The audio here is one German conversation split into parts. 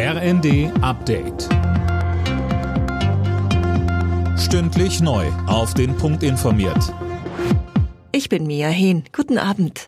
RND Update. Stündlich neu. Auf den Punkt informiert. Ich bin Mia Hehn. Guten Abend.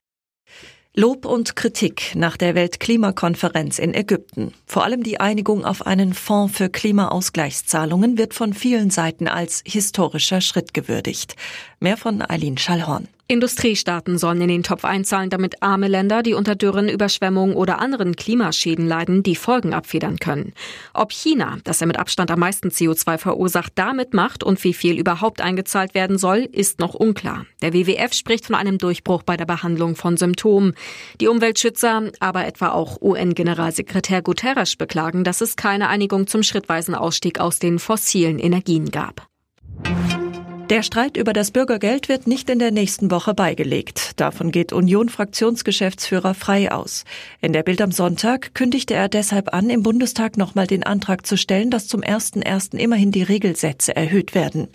Lob und Kritik nach der Weltklimakonferenz in Ägypten. Vor allem die Einigung auf einen Fonds für Klimaausgleichszahlungen wird von vielen Seiten als historischer Schritt gewürdigt. Mehr von Eileen Schallhorn. Industriestaaten sollen in den Topf einzahlen, damit arme Länder, die unter Dürren, Überschwemmungen oder anderen Klimaschäden leiden, die Folgen abfedern können. Ob China, das ja mit Abstand am meisten CO2 verursacht, damit macht und wie viel überhaupt eingezahlt werden soll, ist noch unklar. Der WWF spricht von einem Durchbruch bei der Behandlung von Symptomen. Die Umweltschützer, aber etwa auch UN-Generalsekretär Guterres beklagen, dass es keine Einigung zum schrittweisen Ausstieg aus den fossilen Energien gab. Der Streit über das Bürgergeld wird nicht in der nächsten Woche beigelegt. Davon geht Union-Fraktionsgeschäftsführer frei aus. In der Bild am Sonntag kündigte er deshalb an, im Bundestag nochmal den Antrag zu stellen, dass zum 1.1. immerhin die Regelsätze erhöht werden.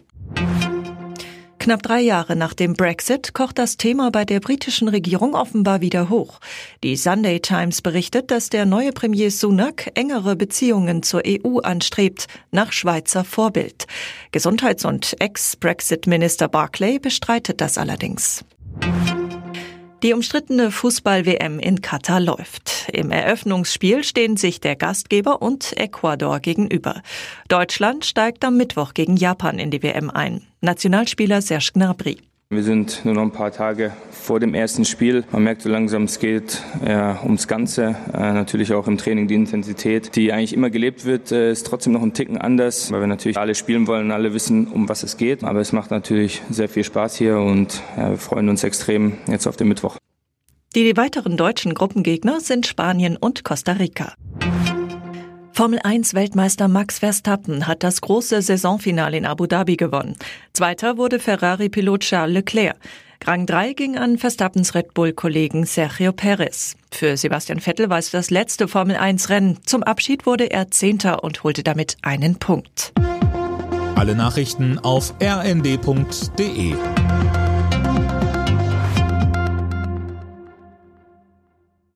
Knapp drei Jahre nach dem Brexit kocht das Thema bei der britischen Regierung offenbar wieder hoch. Die Sunday Times berichtet, dass der neue Premier Sunak engere Beziehungen zur EU anstrebt, nach Schweizer Vorbild. Gesundheits- und Ex-Brexit-Minister Barclay bestreitet das allerdings. Die umstrittene Fußball-WM in Katar läuft. Im Eröffnungsspiel stehen sich der Gastgeber und Ecuador gegenüber. Deutschland steigt am Mittwoch gegen Japan in die WM ein. Nationalspieler Serge Gnabry. Wir sind nur noch ein paar Tage vor dem ersten Spiel. Man merkt so langsam, es geht ja, ums Ganze. Äh, natürlich auch im Training die Intensität, die eigentlich immer gelebt wird, äh, ist trotzdem noch ein Ticken anders, weil wir natürlich alle spielen wollen und alle wissen, um was es geht. Aber es macht natürlich sehr viel Spaß hier und ja, wir freuen uns extrem jetzt auf den Mittwoch. Die weiteren deutschen Gruppengegner sind Spanien und Costa Rica. Formel 1 Weltmeister Max Verstappen hat das große Saisonfinale in Abu Dhabi gewonnen. Zweiter wurde Ferrari-Pilot Charles Leclerc. Rang 3 ging an Verstappens Red Bull-Kollegen Sergio Perez. Für Sebastian Vettel war es das letzte Formel 1 Rennen. Zum Abschied wurde er Zehnter und holte damit einen Punkt. Alle Nachrichten auf rnd.de